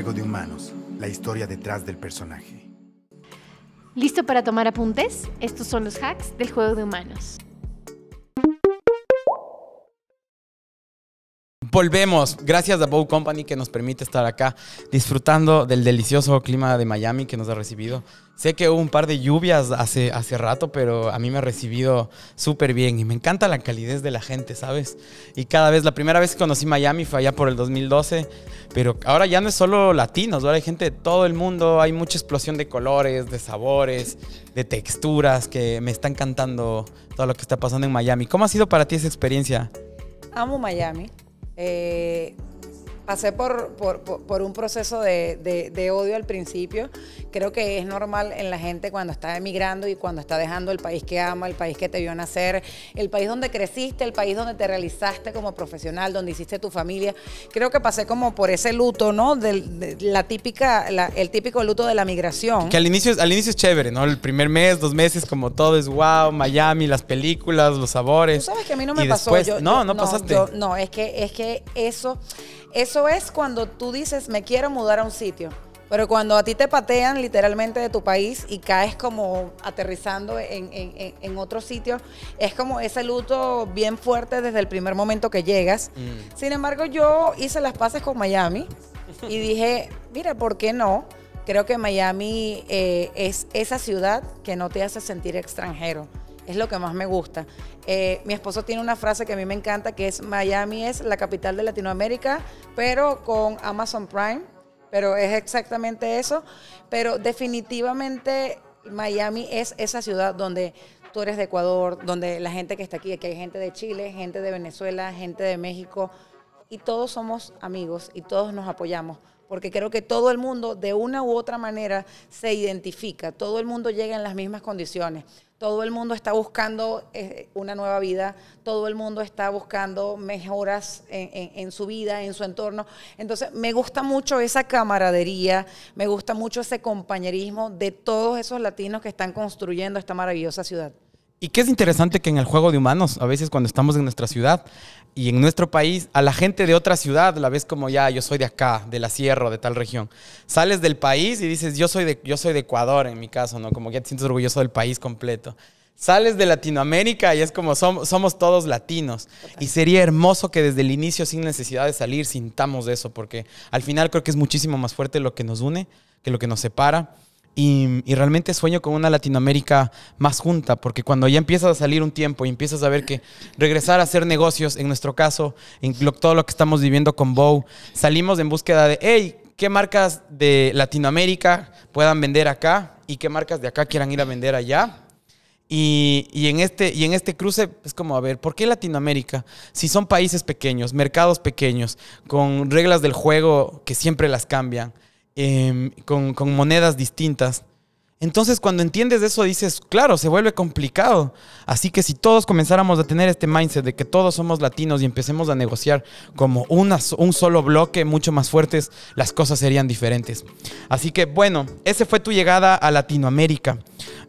Juego de Humanos, la historia detrás del personaje. ¿Listo para tomar apuntes? Estos son los hacks del juego de humanos. Volvemos. Gracias a Bow Company que nos permite estar acá disfrutando del delicioso clima de Miami que nos ha recibido. Sé que hubo un par de lluvias hace, hace rato, pero a mí me ha recibido súper bien y me encanta la calidez de la gente, ¿sabes? Y cada vez, la primera vez que conocí Miami fue allá por el 2012, pero ahora ya no es solo latinos, ahora hay gente de todo el mundo, hay mucha explosión de colores, de sabores, de texturas que me está encantando todo lo que está pasando en Miami. ¿Cómo ha sido para ti esa experiencia? Amo Miami. Eh, pasé por, por, por, un proceso de, de, de, odio al principio. Creo que es normal en la gente cuando está emigrando y cuando está dejando el país que ama, el país que te vio nacer, el país donde creciste, el país donde te realizaste como profesional, donde hiciste tu familia. Creo que pasé como por ese luto, ¿no? De, la típica, la, el típico luto de la migración. Que al inicio, al inicio es chévere, ¿no? El primer mes, dos meses, como todo es wow, Miami, las películas, los sabores. Tú sabes que a mí no me y pasó. Después, yo, no, yo, no, pasaste. Yo, no, es que, es que eso eso es cuando tú dices, me quiero mudar a un sitio. Pero cuando a ti te patean literalmente de tu país y caes como aterrizando en, en, en otro sitio, es como ese luto bien fuerte desde el primer momento que llegas. Mm. Sin embargo, yo hice las paces con Miami y dije, mira, ¿por qué no? Creo que Miami eh, es esa ciudad que no te hace sentir extranjero es lo que más me gusta. Eh, mi esposo tiene una frase que a mí me encanta, que es Miami es la capital de Latinoamérica, pero con Amazon Prime, pero es exactamente eso. Pero definitivamente Miami es esa ciudad donde tú eres de Ecuador, donde la gente que está aquí, que hay gente de Chile, gente de Venezuela, gente de México, y todos somos amigos y todos nos apoyamos porque creo que todo el mundo de una u otra manera se identifica, todo el mundo llega en las mismas condiciones, todo el mundo está buscando eh, una nueva vida, todo el mundo está buscando mejoras en, en, su vida, en su entorno. Entonces, me gusta mucho esa camaradería, me gusta mucho ese compañerismo de todos esos latinos que están construyendo esta maravillosa ciudad. Y qué es interesante que en el juego de humanos, a veces cuando estamos en nuestra ciudad y en nuestro país, a la gente de otra ciudad la ves como ya, yo soy de acá, de la sierra, de tal región. Sales del país y dices, yo soy de, yo soy de Ecuador en mi caso, ¿no? Como que ya te sientes orgulloso del país completo. Sales de Latinoamérica y es como somos, somos todos latinos. Y sería hermoso que desde el inicio, sin necesidad de salir, sintamos eso, porque al final creo que es muchísimo más fuerte lo que nos une que lo que nos separa. Y, realmente sueño con una Latinoamérica más junta, porque cuando ya empiezas a salir un tiempo y empiezas a ver que regresar a hacer negocios, en nuestro caso, en todo lo que estamos viviendo con Bow, salimos en búsqueda de, hey, ¿qué marcas de Latinoamérica puedan vender acá y qué marcas de acá quieran ir a vender allá? Y, y, en este, y en este cruce es como, a ver, ¿por qué Latinoamérica? Si son países pequeños, mercados pequeños, con reglas del juego que siempre las cambian, Em, con, monedas distintas. Entonces, cuando entiendes eso, dices, claro, se vuelve complicado. Así que si todos comenzáramos a tener este mindset de que todos somos latinos y empecemos a negociar como un solo bloque mucho más fuertes, las cosas serían diferentes. Así que, bueno, esa fue tu llegada a Latinoamérica.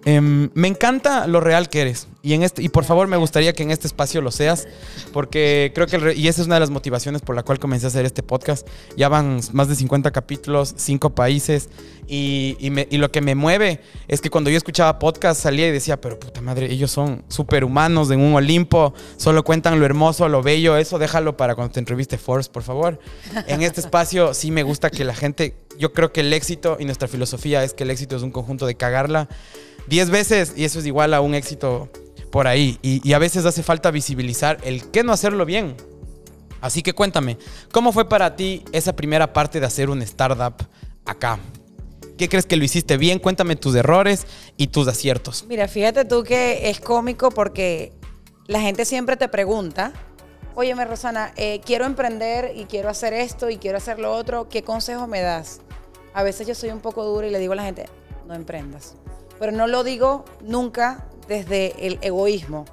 Eh, me encanta lo real que eres. Y, en este, y por favor me gustaría que en este espacio lo seas, porque creo que, y esa es una de las motivaciones por la cual comencé a hacer este podcast. Ya van más de 50 capítulos, 5 países, y, y, me, y, lo que me mueve es que cuando yo escuchaba podcast salía y decía, pero puta madre, ellos son superhumanos en un Olimpo, solo cuentan lo hermoso, lo bello, eso déjalo para cuando te entreviste Force, por favor. En este espacio sí me gusta que la gente, yo creo que el éxito y nuestra filosofía es que el éxito es un conjunto de cagarla 10 veces y eso es igual a un éxito por ahí. Y, a veces hace falta visibilizar el qué no hacerlo bien. Así que cuéntame, ¿cómo fue para ti esa primera parte de hacer un startup acá? ¿Qué crees que lo hiciste bien? Cuéntame tus errores y tus aciertos. Mira, fíjate tú que es cómico porque la gente siempre te pregunta, óyeme Rosana, eh, quiero emprender y quiero hacer esto y quiero hacer lo otro, ¿qué consejo me das? A veces yo soy un poco dura y le digo a la gente, no emprendas. Pero no lo digo nunca desde el egoísmo.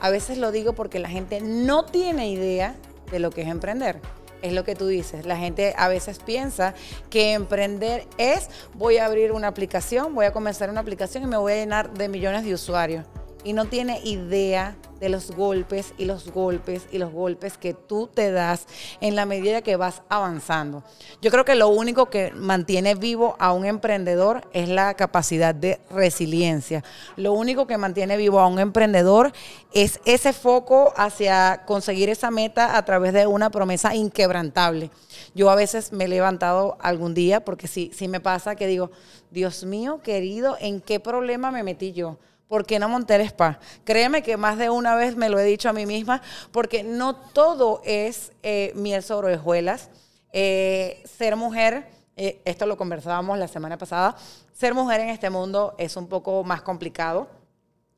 A veces lo digo porque la gente no tiene idea de lo que es emprender. Es lo que tú dices. La gente a veces piensa que emprender es voy a abrir una aplicación, voy a comenzar una aplicación y me voy a llenar de millones de usuarios. Y no tiene idea de los golpes y los golpes y los golpes que tú te das en la medida que vas avanzando. Yo creo que lo único que mantiene vivo a un emprendedor es la capacidad de resiliencia. Lo único que mantiene vivo a un emprendedor es ese foco hacia conseguir esa meta a través de una promesa inquebrantable. Yo a veces me he levantado algún día, porque sí, sí me pasa que digo, Dios mío, querido, ¿en qué problema me metí yo? ¿Por qué no monté el spa? Créeme que más de una vez me lo he dicho a mí misma, porque no todo es eh, miel sobre hojuelas. Eh, ser mujer, eh, esto lo conversábamos la semana pasada, ser mujer en este mundo es un poco más complicado.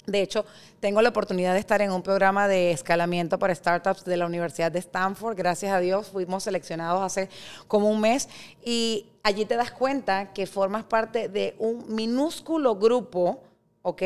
De hecho, tengo la oportunidad de estar en un programa de escalamiento para startups de la Universidad de Stanford. Gracias a Dios fuimos seleccionados hace como un mes y allí te das cuenta que formas parte de un minúsculo grupo, ¿ok?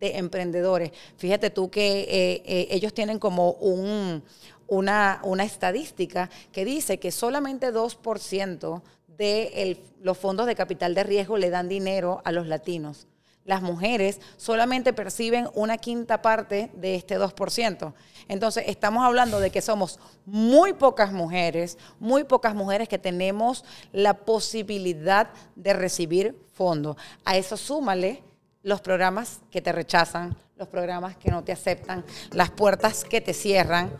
de emprendedores. Fíjate tú que eh, eh, ellos tienen como un, una, una, estadística que dice que solamente 2% de los fondos de capital de riesgo le dan dinero a los latinos. Las mujeres solamente perciben una quinta parte de este 2%. Entonces, estamos hablando de que somos muy pocas mujeres, muy pocas mujeres que tenemos la posibilidad de recibir fondos. A eso súmale los programas que te rechazan, los programas que no te aceptan, las puertas que te cierran.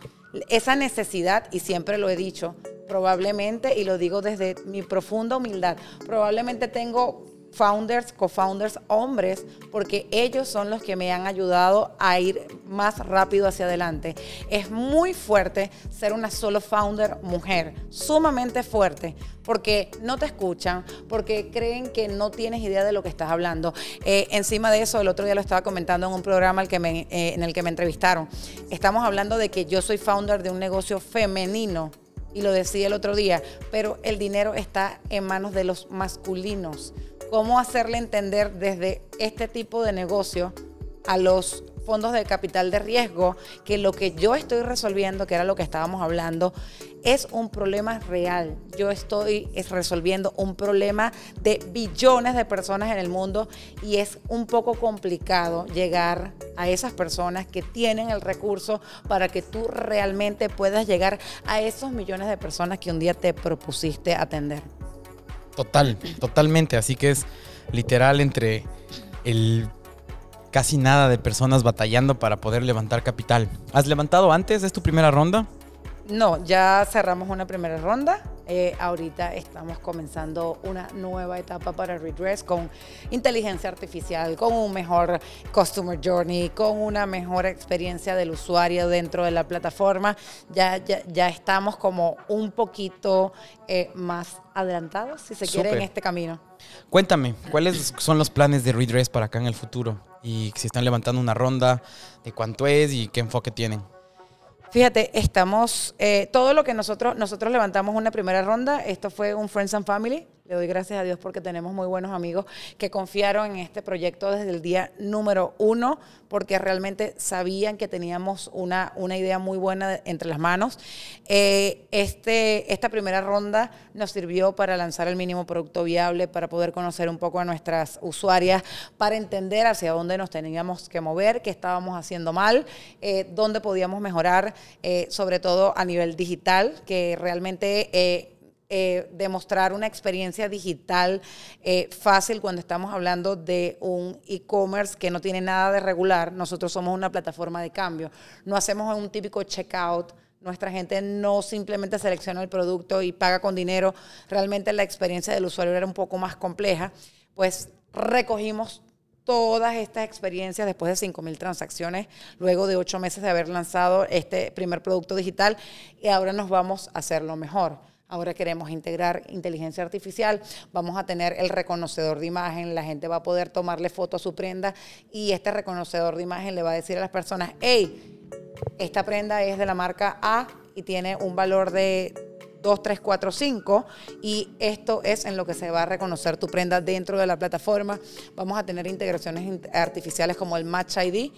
Esa necesidad, y siempre lo he dicho, probablemente, y lo digo desde mi profunda humildad, probablemente tengo founders, co-founders hombres, porque ellos son los que me han ayudado a ir más rápido hacia adelante. Es muy fuerte ser una solo founder mujer, sumamente fuerte, porque no te escuchan, porque creen que no tienes idea de lo que estás hablando. Eh, encima de eso, el otro día lo estaba comentando en un programa que me, eh, en el que me entrevistaron. Estamos hablando de que yo soy founder de un negocio femenino y lo decía el otro día, pero el dinero está en manos de los masculinos cómo hacerle entender desde este tipo de negocio a los fondos de capital de riesgo que lo que yo estoy resolviendo, que era lo que estábamos hablando, es un problema real. Yo estoy resolviendo un problema de billones de personas en el mundo y es un poco complicado llegar a esas personas que tienen el recurso para que tú realmente puedas llegar a esos millones de personas que un día te propusiste atender. Total, totalmente. Así que es literal entre el casi nada de personas batallando para poder levantar capital. ¿Has levantado antes? ¿Es tu primera ronda? No, ya cerramos una primera ronda. Eh, ahorita estamos comenzando una nueva etapa para Redress con inteligencia artificial, con un mejor customer journey, con una mejor experiencia del usuario dentro de la plataforma. Ya, ya, estamos como un poquito eh, más adelantados, si se quiere, en este camino. Cuéntame, ¿cuáles son los planes de Redress para acá en el futuro? Y si están levantando una ronda, de cuánto es y qué enfoque tienen. Fíjate, estamos, eh, todo lo que nosotros, nosotros levantamos una primera ronda, esto fue un Friends and Family, le doy gracias a Dios porque tenemos muy buenos amigos que confiaron en este proyecto desde el día número uno, porque realmente sabían que teníamos una, una idea muy buena entre las manos. Eh, este, esta primera ronda nos sirvió para lanzar el mínimo producto viable, para poder conocer un poco a nuestras usuarias, para entender hacia dónde nos teníamos que mover, qué estábamos haciendo mal, eh, dónde podíamos mejorar, eh, sobre todo a nivel digital, que realmente eh, demostrar una experiencia digital eh, fácil cuando estamos hablando de un e-commerce que no tiene nada de regular. Nosotros somos una plataforma de cambio. No hacemos un típico checkout. Nuestra gente no simplemente selecciona el producto y paga con dinero. Realmente la experiencia del usuario era un poco más compleja. Pues recogimos todas estas experiencias después de 5.000 transacciones, luego de ocho meses de haber lanzado este primer producto digital y ahora nos vamos a hacerlo mejor. Ahora queremos integrar inteligencia artificial, vamos a tener el reconocedor de imagen, la gente va a poder tomarle foto a su prenda y este reconocedor de imagen le va a decir a las personas, hey, esta prenda es de la marca A y tiene un valor de 2, 3, 4, 5 y esto es en lo que se va a reconocer tu prenda dentro de la plataforma. Vamos a tener integraciones artificiales como el Match ID,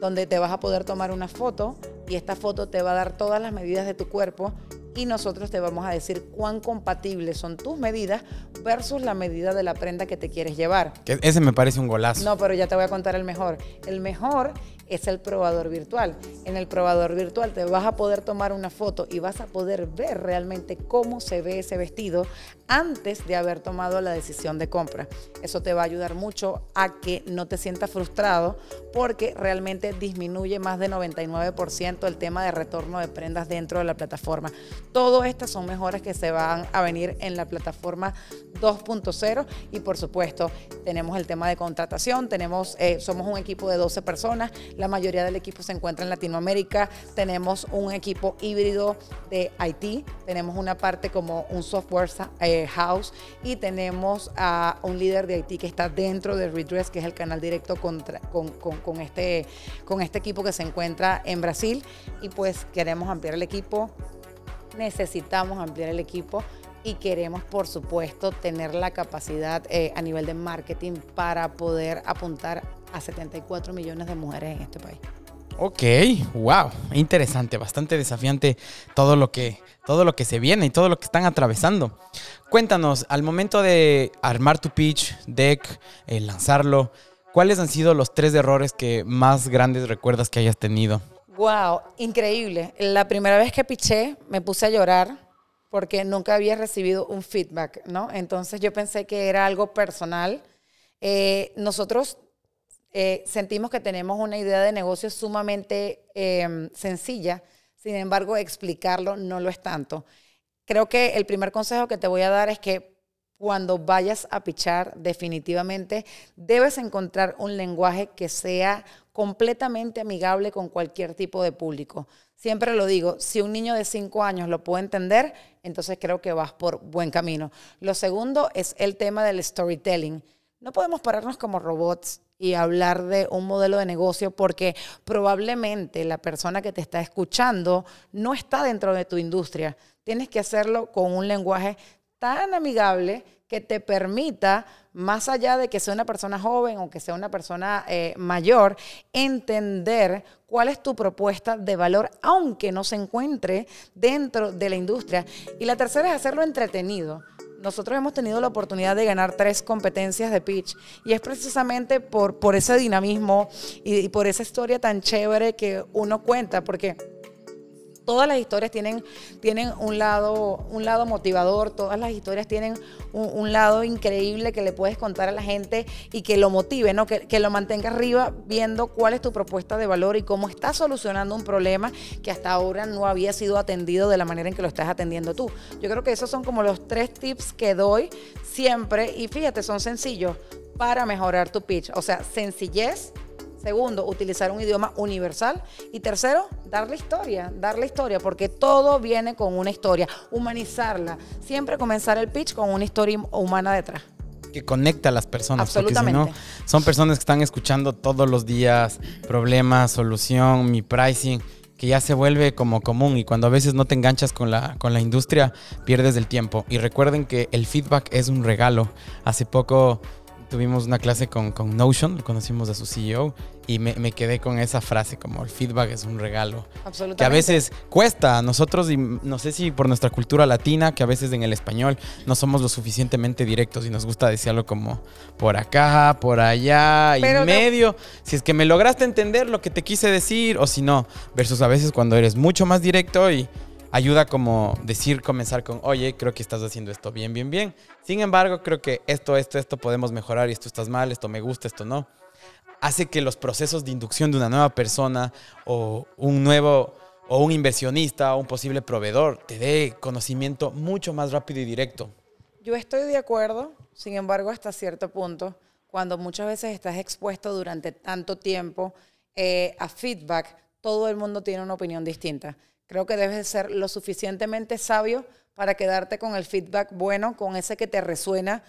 donde te vas a poder tomar una foto y esta foto te va a dar todas las medidas de tu cuerpo y nosotros te vamos a decir cuán compatibles son tus medidas versus la medida de la prenda que te quieres llevar. ese me parece un golazo. No, pero ya te voy a contar el mejor. El mejor es el probador virtual. En el probador virtual te vas a poder tomar una foto y vas a poder ver realmente cómo se ve ese vestido antes de haber tomado la decisión de compra. Eso te va a ayudar mucho a que no te sientas frustrado porque realmente disminuye más de 99% el tema de retorno de prendas dentro de la plataforma. Todas estas son mejoras que se van a venir en la plataforma 2.0 y por supuesto tenemos el tema de contratación, tenemos, eh, somos un equipo de 12 personas, la mayoría del equipo se encuentra en Latinoamérica, tenemos un equipo híbrido de IT, tenemos una parte como un software eh, house y tenemos a un líder de IT que está dentro de Redress, que es el canal directo con, con, este, con este equipo que se encuentra en Brasil y pues queremos ampliar el equipo, necesitamos ampliar el equipo y queremos, por supuesto, tener la capacidad eh, a nivel de marketing para poder apuntar a 74 millones de mujeres en este país. Ok, wow, interesante, bastante desafiante todo lo que todo lo que se viene y todo lo que están atravesando. Cuéntanos, al momento de armar tu pitch, deck, eh, lanzarlo, ¿cuáles han sido los tres errores que más grandes recuerdas que hayas tenido? Wow, increíble. La primera vez que piché me puse a llorar porque nunca había recibido un feedback, ¿no? Entonces yo pensé que era algo personal. Eh, nosotros eh, sentimos que tenemos una idea de negocio sumamente em, sencilla, sin embargo explicarlo no lo es tanto. Creo que el primer consejo que te voy a dar es que cuando vayas a pichar, definitivamente debes encontrar un lenguaje que sea completamente amigable con cualquier tipo de público. Siempre lo digo, si un niño de 5 años lo puede entender, entonces creo que vas por buen camino. Lo segundo es el tema del storytelling. No podemos pararnos como robots y hablar de un modelo de negocio porque probablemente la persona que te está escuchando no está dentro de tu industria. Tienes que hacerlo con un lenguaje tan amigable que te permita, más allá de que sea una persona joven o que sea una persona eh, mayor, entender cuál es tu propuesta de valor, aunque no se encuentre dentro de la industria. Y la tercera es hacerlo entretenido. Nosotros hemos tenido la oportunidad de ganar tres competencias de pitch y es precisamente por, por ese dinamismo y, y por esa historia tan chévere que uno cuenta, porque todas las historias tienen, tienen un, lado, un lado motivador, todas las historias tienen un, lado increíble que le puedes contar a la gente y que lo motive, ¿no? Que, que, lo mantenga arriba viendo cuál es tu propuesta de valor y cómo estás solucionando un problema que hasta ahora no había sido atendido de la manera en que lo estás atendiendo tú. Yo creo que esos son como los tres tips que doy siempre y fíjate, son sencillos para mejorar tu pitch. O sea, sencillez Segundo, utilizar un idioma universal. Y tercero, darle historia, darle historia, porque todo viene con una historia. Humanizarla. Siempre comenzar el pitch con una historia humana detrás que conecta a las personas. Absolutamente. Porque si no, son personas que están escuchando todos los días problemas, solución, mi pricing, que ya se vuelve como común y cuando a veces no te enganchas con la, con la industria, pierdes el tiempo. Y recuerden que el feedback es un regalo. Hace poco tuvimos una clase con, con Notion, conocimos a su CEO y me, me, quedé con esa frase como el feedback es un regalo. Absolutamente. Que a veces cuesta a nosotros y no sé si por nuestra cultura latina, que a veces en el español no somos lo suficientemente directos y nos gusta decirlo como por acá, por allá y medio. Si es que me lograste entender lo que te quise decir o si no, versus a veces cuando eres mucho más directo y ayuda como decir, comenzar con, oye, creo que estás haciendo esto bien, bien, bien. Sin embargo, creo que esto, esto, esto podemos mejorar y esto estás mal, esto me gusta, esto no. Hace que los procesos de inducción de una nueva persona o un nuevo o un inversionista o un posible proveedor te dé conocimiento mucho más rápido y directo. Yo estoy de acuerdo, sin embargo, hasta cierto punto, cuando muchas veces estás expuesto durante tanto tiempo eh, a feedback, todo el mundo tiene una opinión distinta. Creo que debes ser lo suficientemente sabio para quedarte con el feedback bueno, con ese que te resuena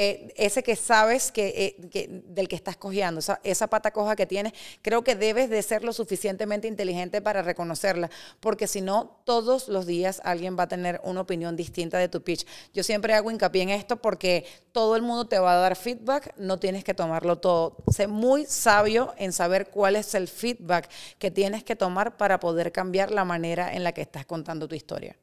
eh, ese que sabes que, eh, del que estás cojeando, esa, esa, pata coja que tienes, creo que debes de ser lo suficientemente inteligente para reconocerla, porque si no, todos los días alguien va a tener una opinión distinta de tu pitch. Yo siempre hago hincapié en esto porque todo el mundo te va a dar feedback, no tienes que tomarlo todo. Sé muy sabio en saber cuál es el feedback que tienes que tomar para poder cambiar la manera en la que estás contando tu historia.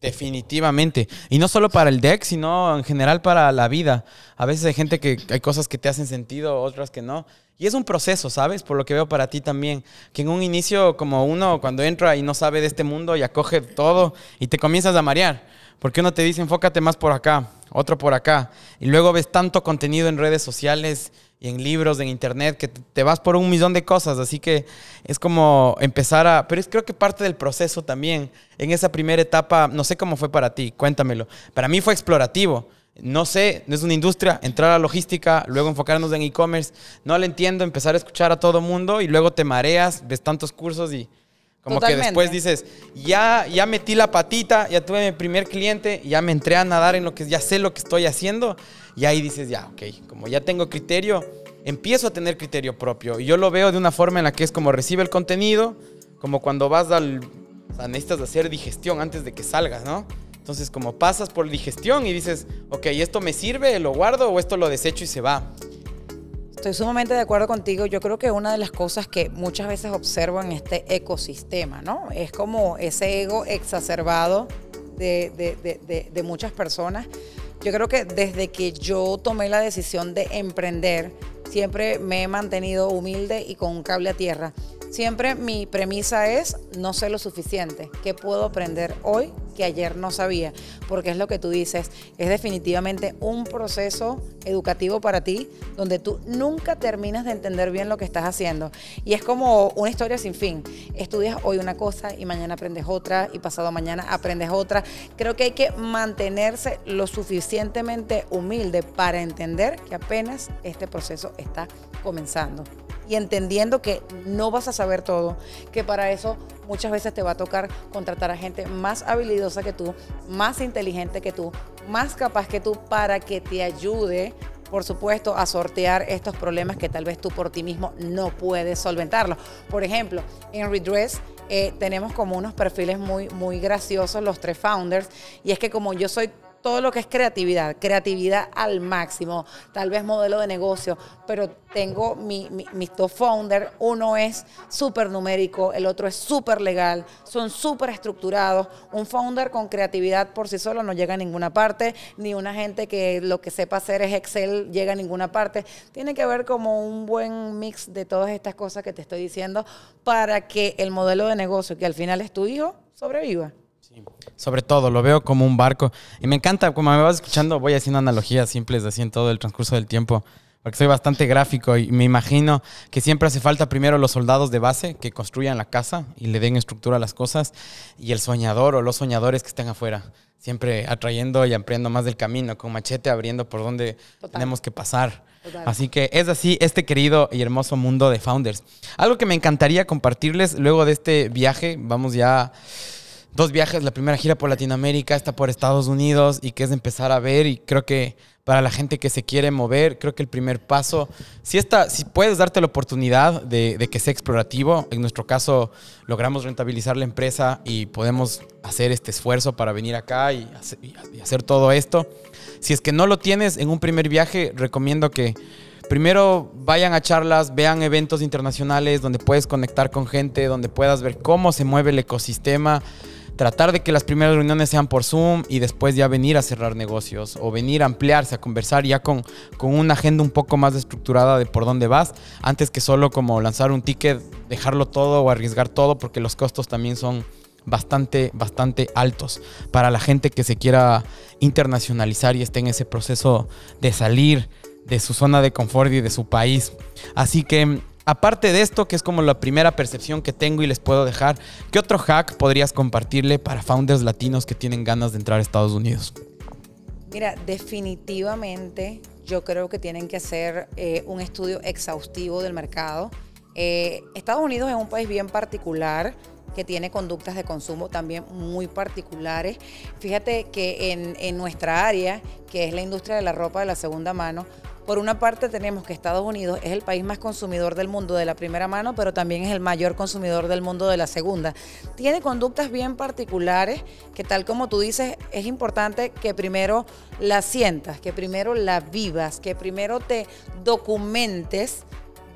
Definitivamente. Y no solo para el deck, sino en general para la vida. A veces hay gente que hay cosas que te hacen sentido, otras que no. Y es un proceso, ¿sabes? Por lo que veo para ti también. Que en un inicio, como uno cuando entra y no sabe de este mundo y acoge todo y te comienzas a marear. Porque uno te dice, enfócate más por acá, otro por acá. Y luego ves tanto contenido en redes sociales y en libros, en internet, que te vas por un millón de cosas. Así que es como empezar a... Pero es creo que parte del proceso también. En esa primera etapa, no sé cómo fue para ti, cuéntamelo. Para mí fue explorativo. No sé, no es una industria, entrar a logística, luego enfocarnos en e-commerce. No lo entiendo, empezar a escuchar a todo mundo y luego te mareas, ves tantos cursos y como que después dices, ya, ya metí la patita, ya tuve mi primer cliente, ya me entré a nadar en lo que ya sé lo que estoy haciendo. Y ahí dices, ya, ok, como ya tengo criterio, empiezo a tener criterio propio. Y yo lo veo de una forma en la que es como recibe el contenido, como cuando vas al... O sea, necesitas hacer digestión antes de que salgas, ¿no? Entonces, como pasas por digestión y dices, ok, ¿esto me sirve? ¿Lo guardo o esto lo desecho y se va? Estoy sumamente de acuerdo contigo. Yo creo que una de las cosas que muchas veces observo en este ecosistema, ¿no? Es como ese ego exacerbado de, muchas personas. Yo creo que desde que yo tomé la decisión de emprender, siempre me he mantenido humilde y con un cable a tierra. Siempre mi premisa es, no sé lo suficiente. ¿Qué puedo aprender hoy que ayer no sabía? Porque es lo que tú dices, es definitivamente un proceso educativo para ti donde tú nunca terminas de entender bien lo que estás haciendo. Y es como una historia sin fin. Estudias hoy una cosa y mañana aprendes otra y pasado mañana aprendes otra. Creo que hay que mantenerse lo suficientemente humilde para entender que apenas este proceso está comenzando y entendiendo que no vas a saber todo, que para eso muchas veces te va a tocar contratar a gente más habilidosa que tú, más inteligente que tú, más capaz que tú para que te ayude por supuesto, a sortear estos problemas que tal vez tú por ti mismo no puedes solventarlos. Por ejemplo, en Redress eh, tenemos como unos perfiles muy, muy graciosos los tres founders, y es que como yo soy todo lo que es creatividad, creatividad al máximo, tal vez modelo de negocio, pero tengo mi, mis dos founders, uno es súper numérico, el otro es súper legal, son súper estructurados. Un founder con creatividad por sí solo no llega a ninguna parte, ni una gente que lo que sepa hacer es Excel llega a ninguna parte. Tiene que haber como un buen mix de todas estas cosas que te estoy diciendo para que el modelo de negocio, que al final es tu hijo, sobreviva. Sobre todo, lo veo como un barco. Y me encanta, como me vas escuchando, voy haciendo analogías simples así en todo el transcurso del tiempo, porque soy bastante gráfico y me imagino que siempre hace falta primero los soldados de base que construyan la casa y le den estructura a las cosas, y el soñador o los soñadores que estén afuera, siempre atrayendo y ampliando más del camino, con machete abriendo por donde tenemos que pasar. Así que es así este querido y hermoso mundo de founders. Algo que me encantaría compartirles luego de este viaje, vamos ya dos viajes, la primera gira por Latinoamérica, esta por Estados Unidos y que es empezar a ver y creo que para la gente que se quiere mover, creo que el primer paso, si, está, si puedes darte la oportunidad de, que sea explorativo, en nuestro caso logramos rentabilizar la empresa y podemos hacer este esfuerzo para venir acá y hacer, y hacer todo esto. Si es que no lo tienes en un primer viaje, recomiendo que primero vayan a charlas, vean eventos internacionales donde puedes conectar con gente, donde puedas ver cómo se mueve el ecosistema tratar de que las primeras reuniones sean por Zoom y después ya venir a cerrar negocios o venir a ampliarse, a conversar ya con, con una agenda un poco más estructurada de por dónde vas, antes que solo como lanzar un ticket, dejarlo todo o arriesgar todo, porque los costos también son bastante, bastante altos para la gente que se quiera internacionalizar y esté en ese proceso de salir de su zona de confort y de su país. Así que aparte de esto, que es como la primera percepción que tengo y les puedo dejar, ¿qué otro hack podrías compartirle para founders latinos que tienen ganas de entrar a Estados Unidos? Mira, definitivamente yo creo que tienen que hacer eh, un estudio exhaustivo del mercado. Eh, Estados Unidos es un país bien particular que tiene conductas de consumo también muy particulares. Fíjate que en, en, nuestra área, que es la industria de la ropa de la segunda mano, por una parte tenemos que Estados Unidos es el país más consumidor del mundo de la primera mano, pero también es el mayor consumidor del mundo de la segunda. Tiene conductas bien particulares que tal como tú dices, es importante que primero la sientas, que primero la vivas, que primero te documentes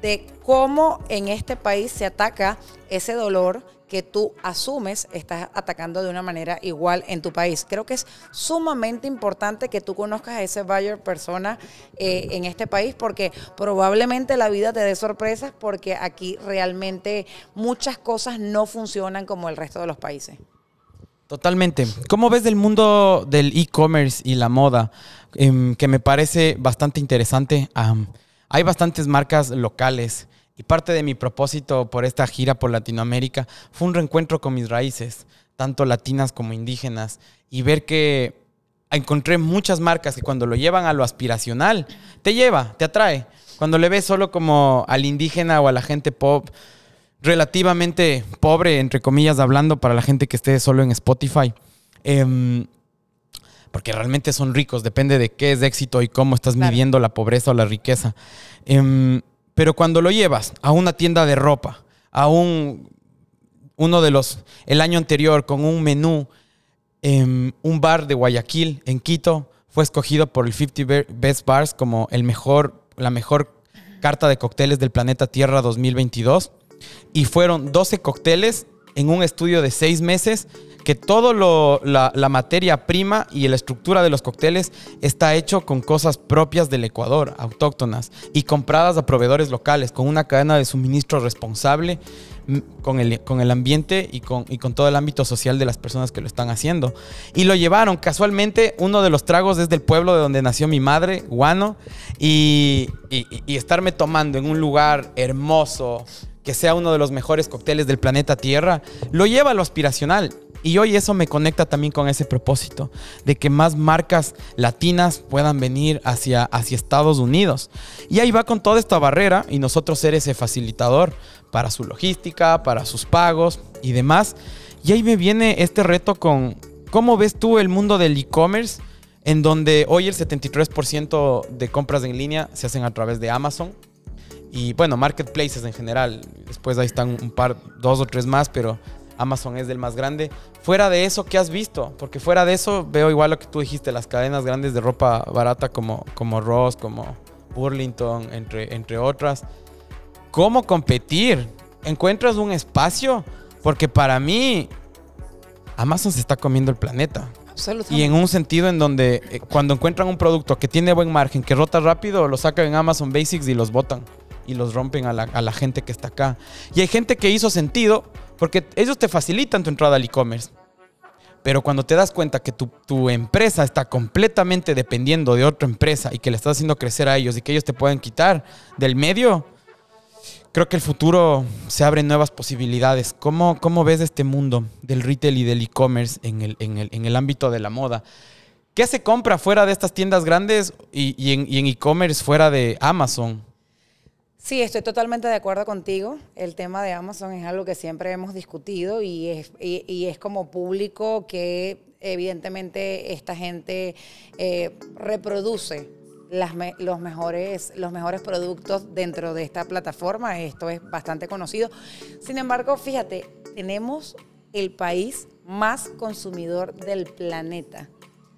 de cómo en este país se ataca ese dolor que tú asumes estás atacando de una manera igual en tu país. Creo que es sumamente importante que tú conozcas a ese buyer persona eh, en este país porque probablemente la vida te dé sorpresas porque aquí realmente muchas cosas no funcionan como el resto de los países. Totalmente. ¿Cómo ves del mundo del e-commerce y la moda? Em, que me parece bastante interesante. hay bastantes marcas locales y parte de mi propósito por esta gira por Latinoamérica fue un reencuentro con mis raíces, tanto latinas como indígenas, y ver que encontré muchas marcas que cuando lo llevan a lo aspiracional, te lleva, te atrae. Cuando le ves solo como al indígena o a la gente pop, relativamente pobre, entre comillas, hablando para la gente que esté solo en Spotify. Em, porque realmente son ricos, depende de qué es éxito y cómo estás midiendo la pobreza o la riqueza. Em, pero cuando lo llevas a una tienda de ropa, a un, uno de los, el año anterior, con un menú, en un bar de Guayaquil, en Quito, fue escogido por el 50 Best Bars como el mejor, la mejor carta de cócteles del planeta Tierra 2022. Y fueron 12 cócteles en un estudio de seis meses que la, la, materia prima y la estructura de los cócteles está hecho con cosas propias del Ecuador, autóctonas, y compradas a proveedores locales, con una cadena de suministro responsable mm, con el, con el ambiente y con, y con todo el ámbito social de las personas que lo están haciendo. Y lo llevaron, casualmente, uno de los tragos es del pueblo de donde nació mi madre, Guano, y, y, y estarme tomando en un lugar hermoso, que sea uno de los mejores cócteles del planeta Tierra, lo lleva a lo aspiracional. Y hoy eso me conecta también con ese propósito, de que más marcas latinas puedan venir hacia, hacia Estados Unidos. Y ahí va con toda esta barrera y nosotros ser ese facilitador para su logística, para sus pagos y demás. Y ahí me viene este reto con cómo ves tú el mundo del e-commerce, en donde hoy el 73% de compras en línea se hacen a través de Amazon. Y bueno, marketplaces en general. Después ahí están un par, dos o tres más, pero Amazon es del más grande. Fuera de eso, ¿qué has visto? Porque fuera de eso veo igual lo que tú dijiste, las cadenas grandes de ropa barata como, como Ross, como Burlington, entre, entre otras. ¿Cómo competir? ¿Encuentras un espacio? Porque para mí, Amazon se está comiendo el planeta. Y en un sentido en donde eh, cuando encuentran un producto que tiene buen margen, que rota rápido, lo sacan en Amazon Basics y los botan. Y los rompen a la, a la gente que está acá. Y hay gente que hizo sentido porque ellos te facilitan tu entrada al e-commerce. Pero cuando te das cuenta que tu, empresa está completamente dependiendo de otra empresa y que le estás haciendo crecer a ellos y que ellos te pueden quitar del medio, creo que el futuro se abren nuevas posibilidades. ¿Cómo, cómo ves este mundo del retail y del e-commerce en el, en, el, ámbito de la moda? ¿Qué se compra fuera de estas tiendas grandes y, y en e-commerce fuera de Amazon? Sí, estoy totalmente de acuerdo contigo. El tema de Amazon es algo que siempre hemos discutido y es, y, es como público que evidentemente esta gente eh, reproduce los, mejores, los mejores productos dentro de esta plataforma. Esto es bastante conocido. Sin embargo, fíjate, tenemos el país más consumidor del planeta.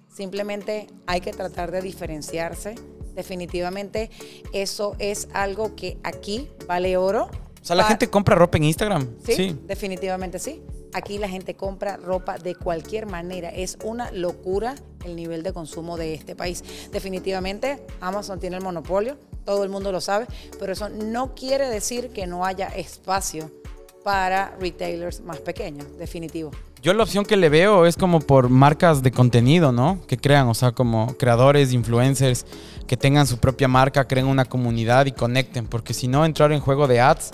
Simplemente hay que tratar de diferenciarse definitivamente eso es algo que aquí vale oro. O sea, la gente compra ropa en Instagram. ¿Sí? definitivamente sí. Aquí la gente compra ropa de cualquier manera. Es una locura el nivel de consumo de este país. Definitivamente Amazon tiene el monopolio, todo el mundo lo sabe, pero eso no quiere decir que no haya espacio para retailers más pequeños, definitivo. Yo la opción que le veo es como por marcas de contenido, ¿no? Que crean, o sea, como creadores, influencers, que tengan su propia marca, creen una comunidad y conecten, porque si no, entrar en juego de ads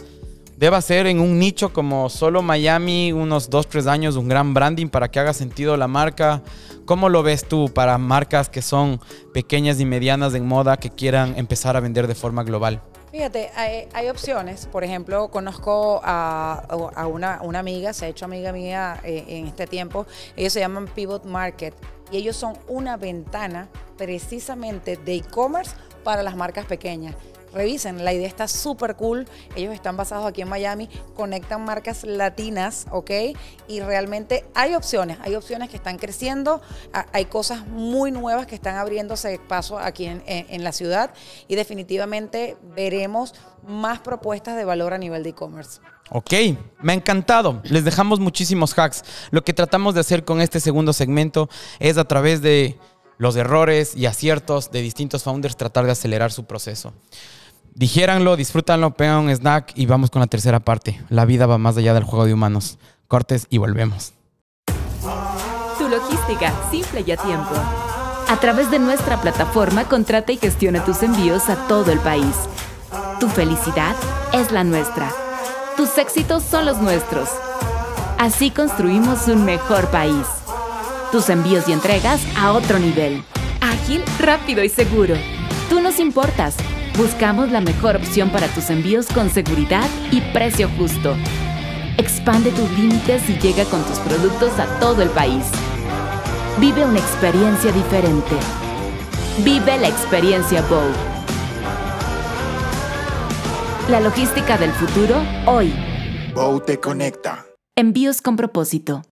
debe ser en un nicho como solo Miami, unos 2, 3 años, un gran branding para que haga sentido la marca. ¿Cómo lo ves tú para marcas que son pequeñas y medianas en moda que quieran empezar a vender de forma global? Fíjate, hay, opciones. Por ejemplo, conozco a, una, amiga, se ha hecho amiga mía eh, en este tiempo. Ellos se llaman Pivot Market y ellos son una ventana precisamente de e-commerce para las marcas pequeñas. Revisen, la idea está súper cool. Ellos están basados aquí en Miami, conectan marcas latinas, ¿ok? Y realmente hay opciones, hay opciones que están creciendo, hay cosas muy nuevas que están abriéndose paso aquí en, en la ciudad y definitivamente veremos más propuestas de valor a nivel de e-commerce. Ok, me ha encantado. Les dejamos muchísimos hacks. Lo que tratamos de hacer con este segundo segmento es a través de los errores y aciertos de distintos founders tratar de acelerar su proceso. Dijéranlo, disfrútanlo, pegan un snack y vamos con la tercera parte. La vida va más allá del juego de humanos. Cortes y volvemos. Tu logística, simple y a tiempo. A través de nuestra plataforma, contrata y gestiona tus envíos a todo el país. Tu felicidad es la nuestra. Tus éxitos son los nuestros. Así construimos un mejor país. Tus envíos y entregas a otro nivel. Ágil, rápido y seguro. Tú nos importas. Buscamos la mejor opción para tus envíos con seguridad y precio justo. Expande tus límites y llega con tus productos a todo el país. Vive una experiencia diferente. Vive la experiencia Bow. La logística del futuro hoy. Bow te conecta. Envíos con propósito.